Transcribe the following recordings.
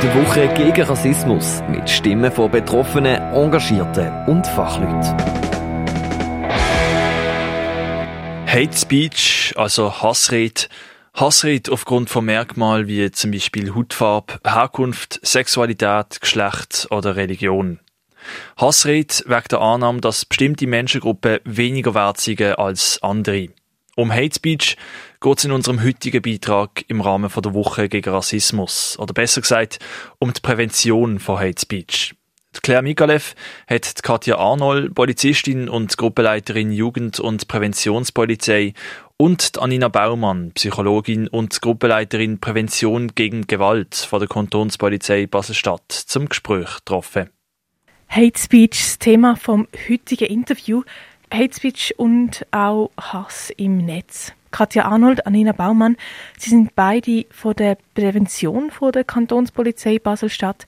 Die Woche gegen Rassismus mit Stimmen von Betroffenen, Engagierten und Fachleuten. Hate Speech, also Hassrede, Hassrede aufgrund von Merkmalen wie zum Beispiel Hautfarbe, Herkunft, Sexualität, Geschlecht oder Religion. Hassrede wegen der Annahme, dass bestimmte Menschengruppen weniger wert sind als andere. Um Hate Speech geht es in unserem heutigen Beitrag im Rahmen der Woche gegen Rassismus. Oder besser gesagt, um die Prävention von Hate Speech. Claire Mikalev hat Katja Arnold, Polizistin und Gruppenleiterin Jugend- und Präventionspolizei und Anina Baumann, Psychologin und Gruppenleiterin Prävention gegen Gewalt von der Kantonspolizei Basel-Stadt, zum Gespräch getroffen. Hate Speech, das Thema vom heutigen Interview. Hate Speech und auch Hass im Netz. Katja Arnold, Anina Baumann, Sie sind beide von der Prävention von der Kantonspolizei Basel-Stadt.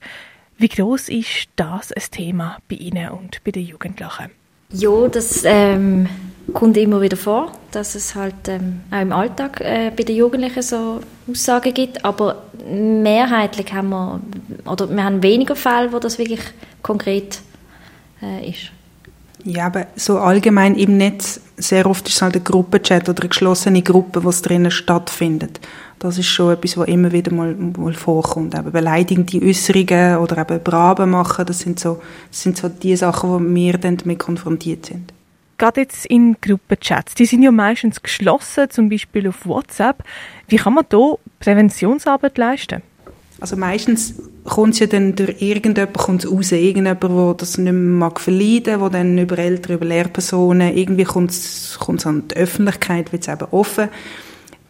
Wie groß ist das ein Thema bei Ihnen und bei den Jugendlichen? Ja, das ähm, kommt immer wieder vor, dass es halt ähm, auch im Alltag äh, bei den Jugendlichen so Aussagen gibt, aber mehrheitlich haben wir, oder wir haben weniger Fälle, wo das wirklich konkret äh, ist. Ja, aber so allgemein im Netz, sehr oft ist es halt ein Gruppenchat oder eine geschlossene Gruppe, was drinnen stattfindet. Das ist schon etwas, was immer wieder mal, mal vorkommt. Eben beleidigende Äußerungen oder eben Braben machen, das sind so, das sind so die Sachen, wo wir dann damit konfrontiert sind. Gerade jetzt in Gruppenchats, die sind ja meistens geschlossen, zum Beispiel auf WhatsApp. Wie kann man da Präventionsarbeit leisten? Also meistens kommt ja dann durch irgendjemanden kommt's raus, irgendjemand, der das nicht mehr mag verleiden, der dann über Eltern, über Lehrpersonen, irgendwie kommt es an die Öffentlichkeit, wird es eben offen.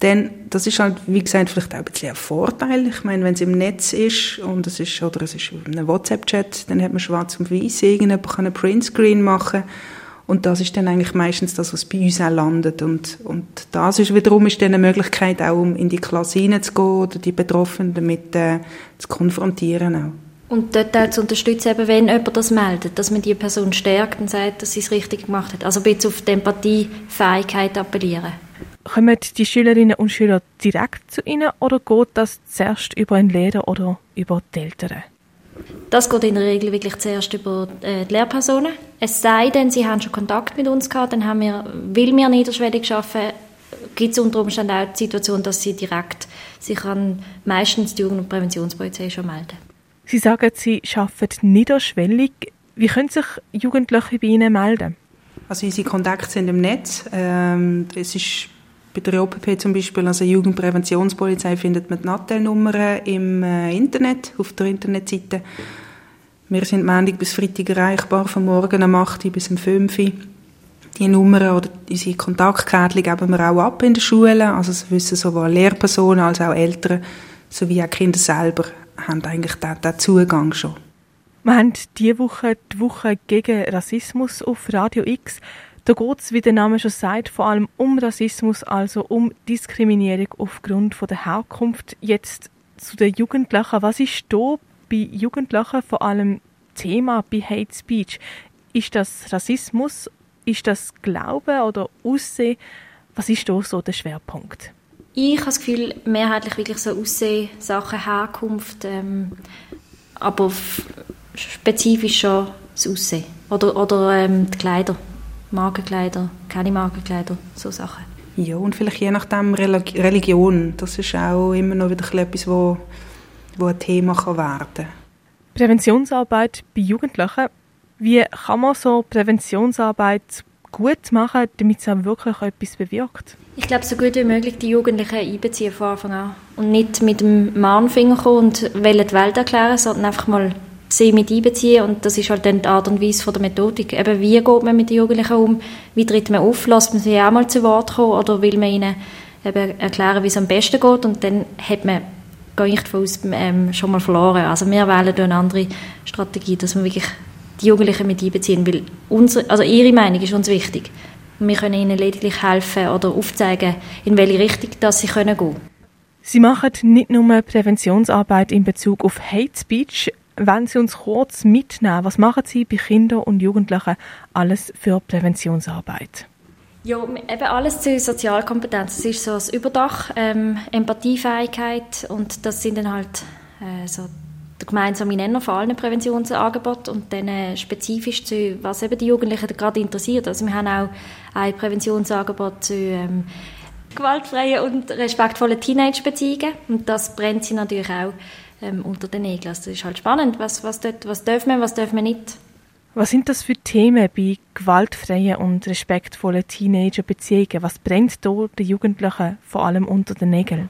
Denn das ist halt, wie gesagt, vielleicht auch ein bisschen ein Vorteil. Ich meine, wenn es im Netz ist und es ist, oder es ist ein WhatsApp-Chat, dann hat man schwarz und weiß, irgendjemand kann einen Printscreen machen und das ist dann eigentlich meistens das, was bei uns auch landet. Und, und das ist wiederum ist dann eine Möglichkeit, auch um in die Klasse hineinzugehen oder die Betroffenen damit äh, zu konfrontieren auch. Und dort auch zu unterstützen, eben, wenn jemand das meldet, dass man die Person stärkt und sagt, dass sie es richtig gemacht hat. Also ein bisschen auf die Empathiefähigkeit appellieren. Kommen die Schülerinnen und Schüler direkt zu Ihnen oder geht das zuerst über einen Lehrer oder über die Eltern? Das geht in der Regel wirklich zuerst über äh, die Lehrpersonen. Es sei denn, sie haben schon Kontakt mit uns gehabt, dann haben wir, weil wir niederschwellig arbeiten, gibt es unter Umständen auch die Situation, dass sie direkt sich an meistens die Jugend- und Präventionspolizei schon melden. Sie sagen, Sie arbeiten niederschwellig. Wie können sich Jugendliche bei Ihnen melden? Also unsere Kontakte sind im Netz. Ähm, es ist bei der OPP zum Beispiel, also Jugendpräventionspolizei, findet man die Nattelnummern im äh, Internet, auf der Internetseite. Wir sind Montag bis Freitag erreichbar, von morgen um 8 Uhr bis um 5 Uhr. Die Nummern oder unsere Kontaktkärtchen geben wir auch ab in den Schulen. Also das wissen sowohl Lehrpersonen als auch Eltern sowie auch Kinder selber haben eigentlich den, Zugang schon. Wir haben diese Woche die Woche gegen Rassismus auf Radio X. Da geht es, wie der Name schon sagt, vor allem um Rassismus, also um Diskriminierung aufgrund von der Herkunft. Jetzt zu den Jugendlichen. Was ist da bei Jugendlichen vor allem Thema bei Hate Speech? Ist das Rassismus? Ist das Glauben oder Aussehen? Was ist da so der Schwerpunkt? Ich habe das Gefühl, mehrheitlich wirklich so Aussehen, Sachen, Herkunft, ähm, aber spezifisch schon das Aussehen. Oder, oder ähm, die Kleider. Magenkleider, keine Magenkleider, so Sachen. Ja, und vielleicht je nachdem Religion. Das ist auch immer noch wieder etwas, wo, wo ein Thema werden kann. Präventionsarbeit bei Jugendlichen. Wie kann man so Präventionsarbeit gut machen, damit es auch wirklich etwas bewirkt? Ich glaube, so gut wie möglich die Jugendlichen einbeziehen von Anfang an. Und nicht mit dem Mahnfinger kommen und die Welt erklären, sondern einfach mal sie mit einbeziehen und das ist halt dann die Art und Weise von der Methodik. Eben, wie geht man mit den Jugendlichen um? Wie tritt man auf? Lässt man sie auch mal zu Wort kommen oder will man ihnen eben erklären, wie es am besten geht und dann hat man gehe ich davon aus, ähm, schon mal verloren. Also wir wählen eine andere Strategie, dass wir wirklich die Jugendlichen mit einbeziehen, weil unsere, also ihre Meinung ist uns wichtig. Wir können ihnen lediglich helfen oder aufzeigen, in welche Richtung dass sie können gehen Sie machen nicht nur Präventionsarbeit in Bezug auf Hate Speech, wenn Sie uns kurz mitnehmen, was machen Sie bei Kindern und Jugendlichen alles für Präventionsarbeit? Ja, eben alles zu Sozialkompetenz. Das ist so das Überdach, ähm, Empathiefähigkeit und das sind dann halt äh, so der gemeinsame Nenner von allen Präventionsangeboten und dann äh, spezifisch zu, was eben die Jugendlichen gerade interessiert. Also wir haben auch ein Präventionsangebot zu ähm, gewaltfreien und respektvollen Teenage-Beziehungen und das brennt sie natürlich auch ähm, unter den Nägeln. Also das ist halt spannend, was, was, dort, was dürfen wir, was dürfen wir nicht. Was sind das für Themen bei gewaltfreien und respektvollen Teenager-Beziehungen? Was brennt dort den Jugendlichen vor allem unter den Nägeln?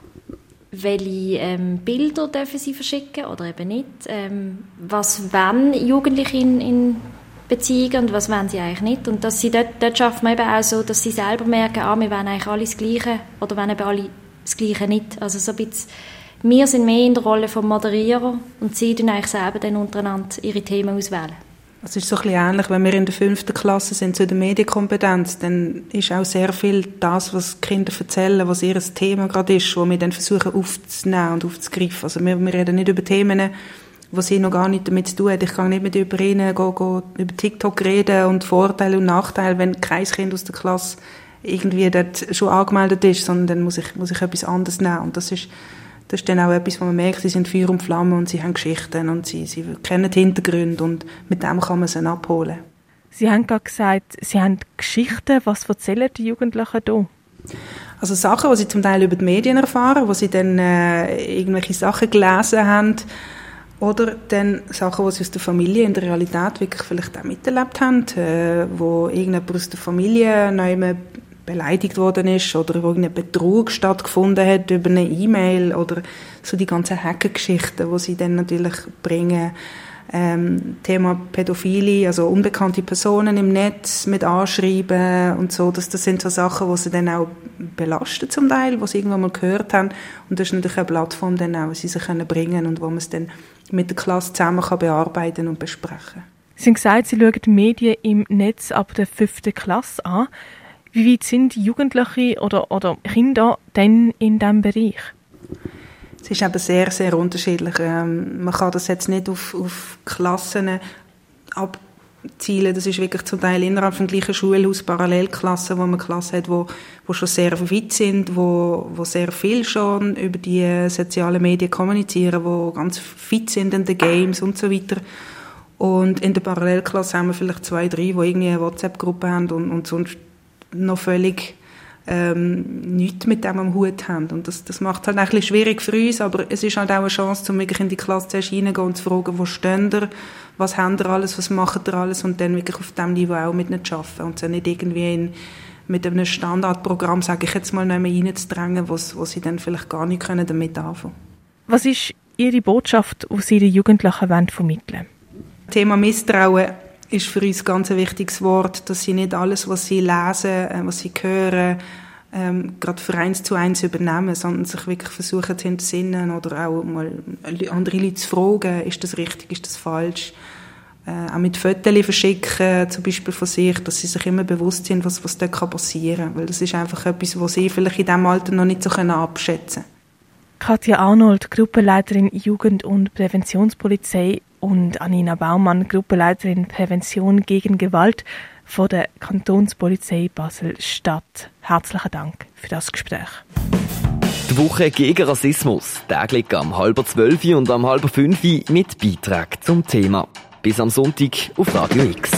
welche ähm, Bilder dürfen sie verschicken oder eben nicht, ähm, was wollen Jugendliche in, in Beziehungen und was wollen sie eigentlich nicht und dass sie dort, dort schafft man eben auch so, dass sie selber merken, ah, wir wollen eigentlich alle das Gleiche oder wollen eben alle das Gleiche nicht, also so ein bisschen, wir sind mehr in der Rolle vom Moderierer und sie tun eigentlich selber dann untereinander ihre Themen auswählen. Es ist so ein bisschen ähnlich, wenn wir in der fünften Klasse sind zu der Medienkompetenz, dann ist auch sehr viel das, was die Kinder erzählen, was ihr Thema gerade ist, wo wir dann versuchen aufzunehmen und aufzugreifen. Also wir, wir reden nicht über Themen, die sie noch gar nicht damit zu tun haben. Ich kann nicht mit über ihnen go, go, über TikTok reden und Vorteile und Nachteile, wenn kein Kind aus der Klasse irgendwie dort schon angemeldet ist, sondern dann muss ich, muss ich etwas anderes nehmen. Und das ist das ist dann auch etwas, wo man merkt, sie sind Feuer und Flamme und sie haben Geschichten und sie, sie kennen die Hintergründe und mit dem kann man sie abholen. Sie haben gerade gesagt, Sie haben Geschichten. Was erzählen die Jugendlichen hier? Also Sachen, die sie zum Teil über die Medien erfahren, wo sie dann äh, irgendwelche Sachen gelesen haben oder dann Sachen, die sie aus der Familie in der Realität wirklich vielleicht auch miterlebt haben, äh, wo irgendjemand aus der Familie neu beleidigt worden ist oder wo irgendein Betrug stattgefunden hat über eine E-Mail oder so die ganzen Hackergeschichten, wo sie dann natürlich bringen. Ähm, Thema Pädophilie, also unbekannte Personen im Netz mit anschreiben und so, das, das sind so Sachen, die sie dann auch belasten zum Teil, wo sie irgendwann mal gehört haben und das ist natürlich eine Plattform dann auch, wo sie sich können bringen und wo man es dann mit der Klasse zusammen kann bearbeiten und besprechen. Sie haben gesagt, Sie schauen Medien im Netz ab der fünften Klasse an. Wie weit sind Jugendliche oder, oder Kinder denn in diesem Bereich? Es ist eben sehr, sehr unterschiedlich. Ähm, man kann das jetzt nicht auf, auf Klassen abzielen. Das ist wirklich zum Teil innerhalb des gleichen Schulhaus Parallelklassen, wo man Klassen hat, wo, wo schon sehr weit sind, wo, wo sehr viel schon über die sozialen Medien kommunizieren, wo ganz fit sind in den Games und so weiter. Und in der Parallelklasse haben wir vielleicht zwei, drei, die irgendwie eine WhatsApp-Gruppe haben und, und sonst noch völlig ähm, nichts mit dem am Hut haben. Und das, das macht halt ein bisschen schwierig für uns, aber es ist halt auch eine Chance, um wirklich in die Klasse zuerst reingehen und zu fragen, wo stehen ihr, was habt ihr alles, was macht ihr alles? Und dann wirklich auf diesem Niveau auch mit ihnen zu arbeiten und so nicht irgendwie in, mit einem Standardprogramm, sage ich jetzt mal, nicht mehr reinzudrängen, wo, wo sie dann vielleicht gar nicht können damit anfangen. Was ist Ihre Botschaft, die Sie den Jugendlichen vermitteln? Wollen? Thema Misstrauen ist für uns ganz ein wichtiges Wort, dass sie nicht alles, was sie lesen, äh, was sie hören, ähm, gerade für eins zu eins übernehmen, sondern sich wirklich versuchen zu entsinnen oder auch mal andere Leute zu fragen, ist das richtig, ist das falsch. Äh, auch mit Fotos verschicken, zum Beispiel von sich, dass sie sich immer bewusst sind, was, was dort passieren kann. Weil das ist einfach etwas, was sie vielleicht in diesem Alter noch nicht so abschätzen können. Katja Arnold, Gruppenleiterin Jugend- und Präventionspolizei und Anina Baumann, Gruppenleiterin Prävention gegen Gewalt von der Kantonspolizei Basel-Stadt. Herzlichen Dank für das Gespräch. Die Woche gegen Rassismus, täglich am halber zwölf und am halber fünf mit Beitrag zum Thema. Bis am Sonntag auf Radio X.